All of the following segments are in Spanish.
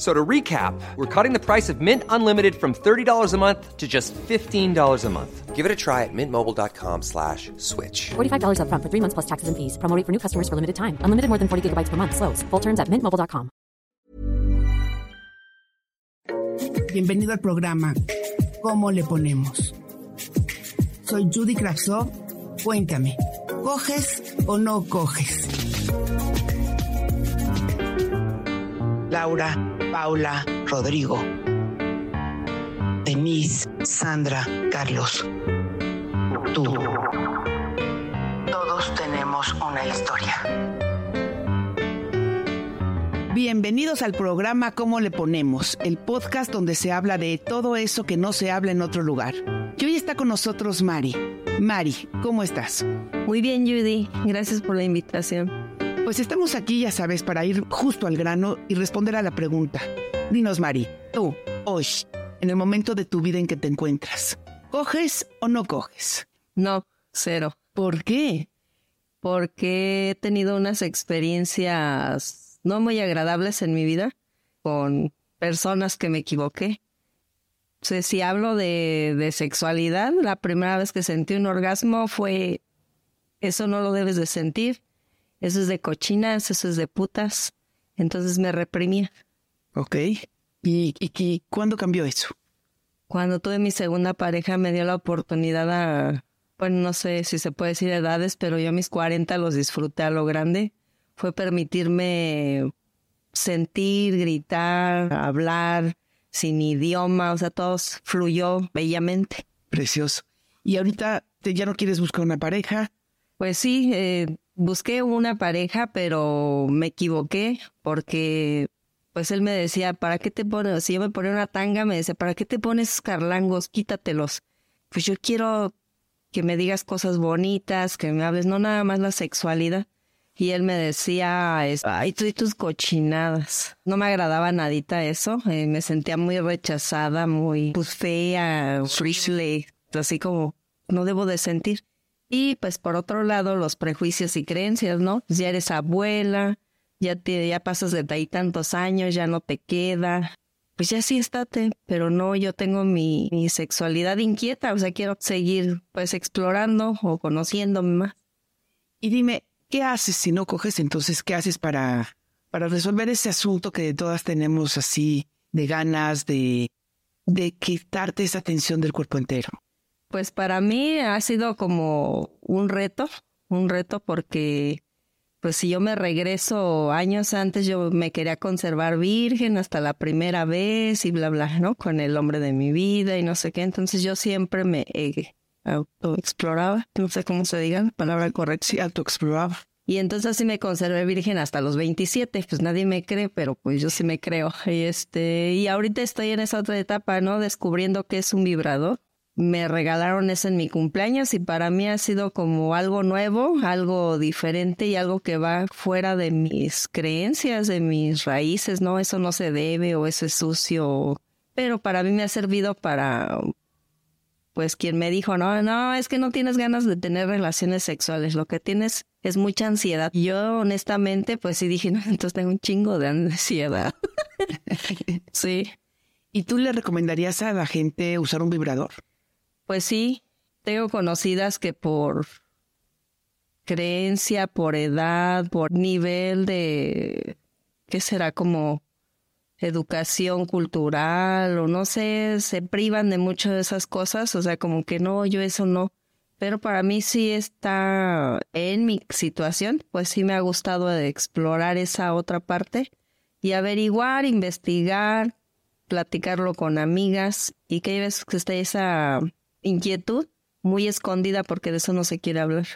F- So to recap, we're cutting the price of Mint Unlimited from $30 a month to just $15 a month. Give it a try at mintmobile.com slash switch. $45 upfront for three months plus taxes and fees. Promo rate for new customers for limited time. Unlimited more than 40 gigabytes per month. Slows. Full terms at mintmobile.com. Bienvenido al programa ¿Cómo le ponemos? Soy Judy Kravtsov. Cuéntame, ¿coges o no coges? Laura, Paula, Rodrigo, Denise, Sandra, Carlos. Tú. Todos tenemos una historia. Bienvenidos al programa ¿Cómo le ponemos? El podcast donde se habla de todo eso que no se habla en otro lugar. Y hoy está con nosotros Mari. Mari, ¿cómo estás? Muy bien, Judy. Gracias por la invitación. Pues estamos aquí, ya sabes, para ir justo al grano y responder a la pregunta. Dinos, Mari, tú, hoy, en el momento de tu vida en que te encuentras, ¿coges o no coges? No, cero. ¿Por qué? Porque he tenido unas experiencias no muy agradables en mi vida con personas que me equivoqué. O sea, si hablo de, de sexualidad, la primera vez que sentí un orgasmo fue, eso no lo debes de sentir, eso es de cochinas, eso es de putas. Entonces me reprimía. Ok. ¿Y, y, y cuándo cambió eso? Cuando tuve mi segunda pareja me dio la oportunidad a, bueno, no sé si se puede decir edades, pero yo a mis 40 los disfruté a lo grande. Fue permitirme sentir, gritar, hablar, sin idioma, o sea, todo fluyó bellamente. Precioso. ¿Y ahorita te- ya no quieres buscar una pareja? Pues sí, eh, busqué una pareja, pero me equivoqué porque pues él me decía, ¿para qué te pones? Si yo me ponía una tanga, me decía, ¿para qué te pones carlangos? Quítatelos. Pues yo quiero que me digas cosas bonitas, que me hables, no nada más la sexualidad. Y él me decía, ay, tú y tus cochinadas. No me agradaba nadita eso. eh, me sentía muy rechazada, muy pues, fea, horrible, así como no debo de sentir. Y pues por otro lado, los prejuicios y creencias, ¿no? Pues, ya eres abuela, ya te, ya pasas de ahí tantos años, ya no te queda. Pues ya sí estate, pero no, yo tengo mi, mi sexualidad inquieta, o sea, quiero seguir pues explorando o conociéndome más. Y dime, ¿qué haces si no coges? Entonces, ¿qué haces para, para resolver ese asunto que todas tenemos así de ganas de, de quitarte esa tensión del cuerpo entero? Pues para mí ha sido como un reto, un reto porque pues si yo me regreso años antes yo me quería conservar virgen hasta la primera vez y bla bla, ¿no? Con el hombre de mi vida y no sé qué, entonces yo siempre me eh, autoexploraba, no sé cómo se diga la palabra correcta. Sí, autoexploraba. Y entonces así me conservé virgen hasta los 27, pues nadie me cree, pero pues yo sí me creo. Y este, y ahorita estoy en esa otra etapa, ¿no? Descubriendo que es un vibrador. Me regalaron eso en mi cumpleaños y para mí ha sido como algo nuevo, algo diferente y algo que va fuera de mis creencias, de mis raíces, ¿no? Eso no se debe o eso es sucio. Pero para mí me ha servido para, pues quien me dijo, no, no, es que no tienes ganas de tener relaciones sexuales, lo que tienes es mucha ansiedad. Yo honestamente, pues sí dije, no, entonces tengo un chingo de ansiedad. sí, ¿Y tú le recomendarías a la gente usar un vibrador? Pues sí, tengo conocidas que por creencia, por edad, por nivel de, ¿qué será? Como educación cultural o no sé, se privan de muchas de esas cosas, o sea, como que no, yo eso no. Pero para mí sí está en mi situación, pues sí me ha gustado explorar esa otra parte y averiguar, investigar, platicarlo con amigas y que hay veces que está esa inquietud muy escondida porque de eso no se quiere hablar.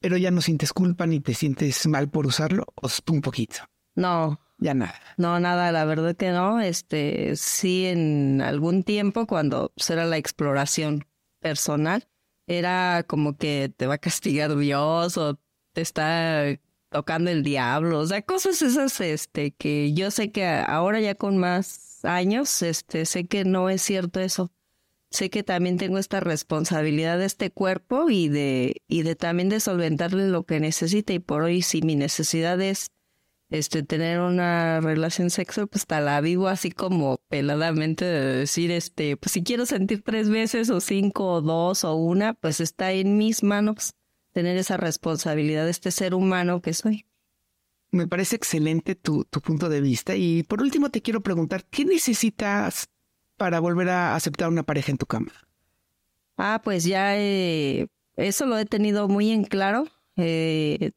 Pero ya no sientes culpa ni te sientes mal por usarlo, o un poquito. No, ya nada. No, nada, la verdad que no. Este, sí, en algún tiempo, cuando era la exploración personal, era como que te va a castigar Dios o te está tocando el diablo, o sea, cosas esas, este, que yo sé que ahora ya con más años, este, sé que no es cierto eso. Sé que también tengo esta responsabilidad de este cuerpo y de, y de también de solventarle lo que necesita. Y por hoy, si mi necesidad es este, tener una relación sexual, pues hasta la vivo así como peladamente de decir, este, pues si quiero sentir tres veces o cinco o dos o una, pues está en mis manos tener esa responsabilidad de este ser humano que soy. Me parece excelente tu, tu punto de vista. Y por último te quiero preguntar, ¿qué necesitas para volver a aceptar una pareja en tu cama? Ah, pues ya eh, eso lo he tenido muy en claro. Eh,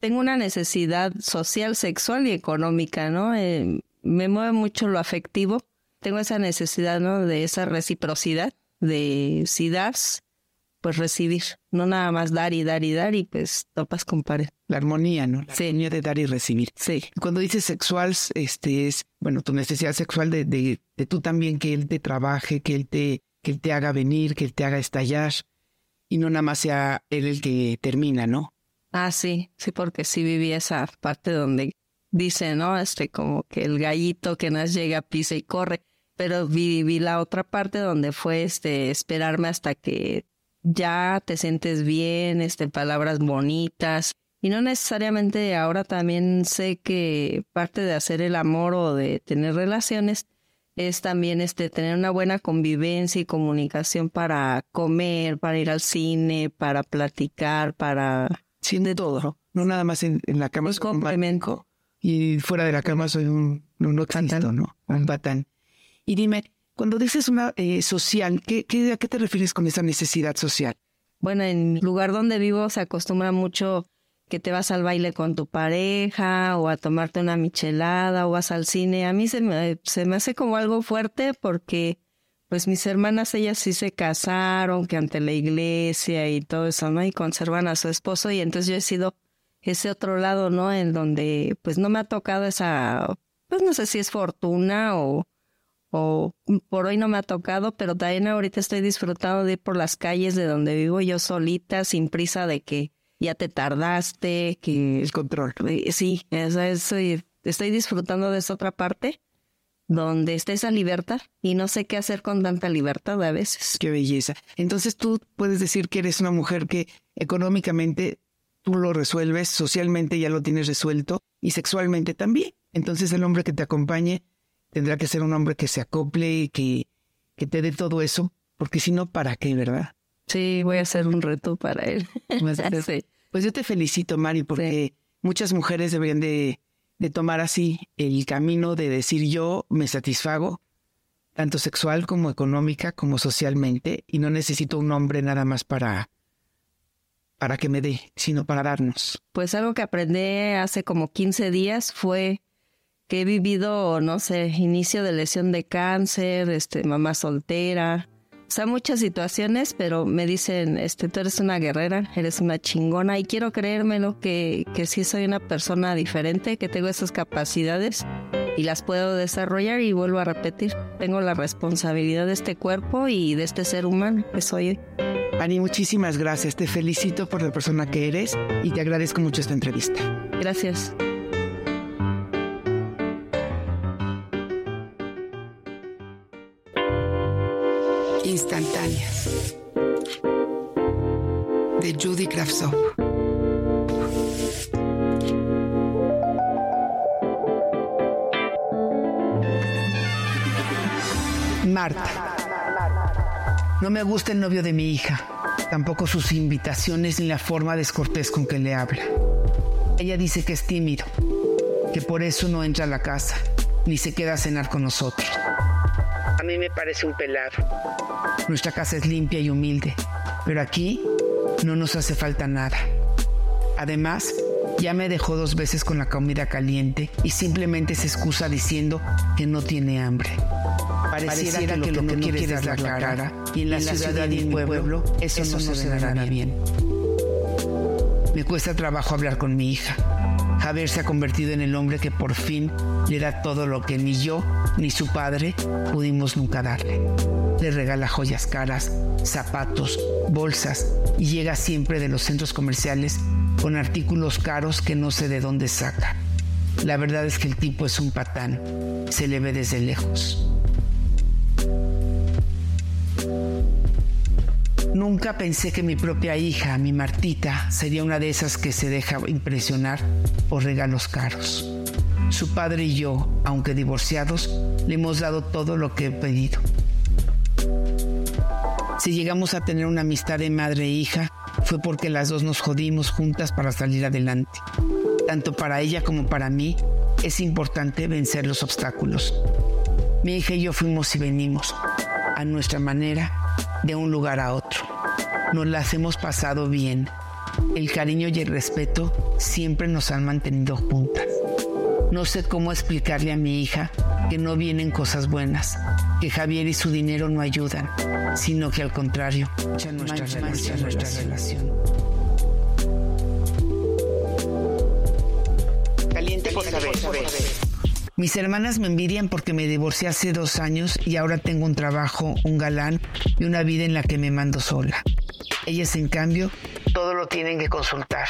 tengo una necesidad social, sexual y económica, ¿no? Eh, me mueve mucho lo afectivo. Tengo esa necesidad, ¿no? De esa reciprocidad, de si das, pues recibir. No nada más dar y dar y dar y pues topas con pared. La armonía, ¿no? La sí. armonía de dar y recibir. Sí. Cuando dices sexual, este es, bueno, tu necesidad sexual de, de, de tú también que él te trabaje, que él te, que él te haga venir, que él te haga estallar y no nada más sea él el que termina, ¿no? Ah, sí, sí, porque sí viví esa parte donde dice, ¿no? Este, como que el gallito que nos llega, pisa y corre. Pero viví la otra parte donde fue este esperarme hasta que ya te sientes bien, este, palabras bonitas. Y no necesariamente ahora también sé que parte de hacer el amor o de tener relaciones es también este tener una buena convivencia y comunicación para comer, para ir al cine, para platicar, para Sí, de todo. No nada más en, en la cama. Un complemento. Y fuera de la cama soy un, no, existo, ¿no? Un batán. Y dime, cuando dices una eh, social, ¿qué, qué, ¿a qué te refieres con esa necesidad social? Bueno, en el lugar donde vivo se acostumbra mucho que te vas al baile con tu pareja o a tomarte una michelada o vas al cine. A mí se me, se me hace como algo fuerte porque pues mis hermanas, ellas sí se casaron, que ante la iglesia y todo eso, ¿no? Y conservan a su esposo y entonces yo he sido ese otro lado, ¿no? En donde pues no me ha tocado esa, pues no sé si es fortuna o, o por hoy no me ha tocado, pero también ahorita estoy disfrutando de ir por las calles de donde vivo yo solita, sin prisa de que ya te tardaste, que... El control. Sí, esa, estoy, estoy disfrutando de esa otra parte donde está esa libertad y no sé qué hacer con tanta libertad a veces. Qué belleza. Entonces tú puedes decir que eres una mujer que económicamente tú lo resuelves, socialmente ya lo tienes resuelto y sexualmente también. Entonces el hombre que te acompañe tendrá que ser un hombre que se acople y que, que te dé todo eso, porque si no, ¿para qué, verdad? Sí, voy a hacer un reto para él. sí. Pues yo te felicito, Mari, porque sí. muchas mujeres deberían de de tomar así el camino de decir yo me satisfago, tanto sexual como económica como socialmente, y no necesito un hombre nada más para para que me dé, sino para darnos. Pues algo que aprendí hace como 15 días fue que he vivido, no sé, inicio de lesión de cáncer, este, mamá soltera, o sea, muchas situaciones, pero me dicen, este, tú eres una guerrera, eres una chingona y quiero creérmelo que, que sí soy una persona diferente, que tengo esas capacidades y las puedo desarrollar y vuelvo a repetir, tengo la responsabilidad de este cuerpo y de este ser humano que soy. Ani, muchísimas gracias, te felicito por la persona que eres y te agradezco mucho esta entrevista. Gracias. Instantáneas de Judy Kravtsov. Marta. No me gusta el novio de mi hija, tampoco sus invitaciones ni la forma descortés con que le habla. Ella dice que es tímido, que por eso no entra a la casa, ni se queda a cenar con nosotros. A mí me parece un pelado. Nuestra casa es limpia y humilde, pero aquí no nos hace falta nada. Además, ya me dejó dos veces con la comida caliente y simplemente se excusa diciendo que no tiene hambre. Pareciera, Pareciera que, que, lo que, no quiere es dar la cara, cara y en la, en ciudad, ciudad y en mi pueblo, pueblo eso, eso no se dará bien. bien. Me cuesta trabajo hablar con mi hija. Javier se ha convertido en el hombre que por fin le da todo lo que ni yo ni su padre pudimos nunca darle. Le regala joyas caras, zapatos, bolsas y llega siempre de los centros comerciales con artículos caros que no sé de dónde saca. La verdad es que el tipo es un patán, se le ve desde lejos. Nunca pensé que mi propia hija, mi Martita, sería una de esas que se deja impresionar por regalos caros. Su padre y yo, aunque divorciados, le hemos dado todo lo que he pedido. Si llegamos a tener una amistad de madre e hija, fue porque las dos nos jodimos juntas para salir adelante. Tanto para ella como para mí es importante vencer los obstáculos. Mi hija y yo fuimos y venimos, a nuestra manera, de un lugar a otro. Nos las hemos pasado bien. El cariño y el respeto siempre nos han mantenido juntas. No sé cómo explicarle a mi hija que no vienen cosas buenas, que Javier y su dinero no ayudan, sino que al contrario, nuestra, relación, nuestra relación. Caliente por saber. Mis hermanas me envidian porque me divorcié hace dos años y ahora tengo un trabajo, un galán y una vida en la que me mando sola. Ellas, en cambio, todo lo tienen que consultar.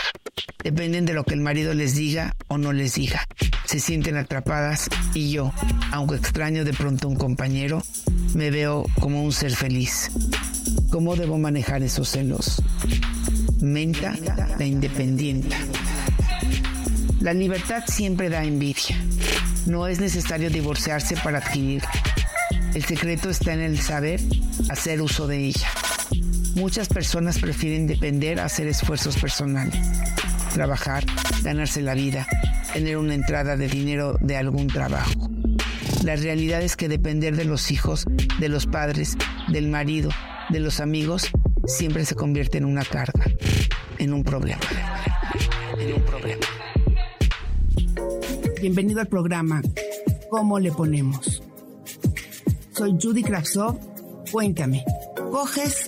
Dependen de lo que el marido les diga o no les diga. Se sienten atrapadas y yo, aunque extraño de pronto un compañero, me veo como un ser feliz. ¿Cómo debo manejar esos celos? Menta la independiente. La libertad siempre da envidia. No es necesario divorciarse para adquirir. El secreto está en el saber hacer uso de ella. Muchas personas prefieren depender a hacer esfuerzos personales, trabajar, ganarse la vida, tener una entrada de dinero de algún trabajo. La realidad es que depender de los hijos, de los padres, del marido, de los amigos, siempre se convierte en una carga, en un problema. En un problema. Bienvenido al programa ¿Cómo le ponemos? Soy Judy Kravsov. Cuéntame, ¿coges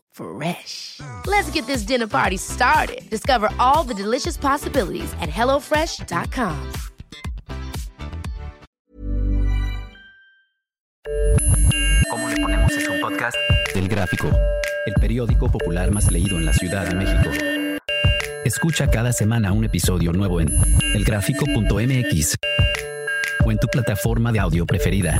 Fresh. Let's get this dinner party started. Discover all the delicious possibilities at hellofresh.com. ¿Cómo le ponemos es un podcast? Del Gráfico, el periódico popular más leído en la Ciudad de México. Escucha cada semana un episodio nuevo en elgráfico.mx o en tu plataforma de audio preferida.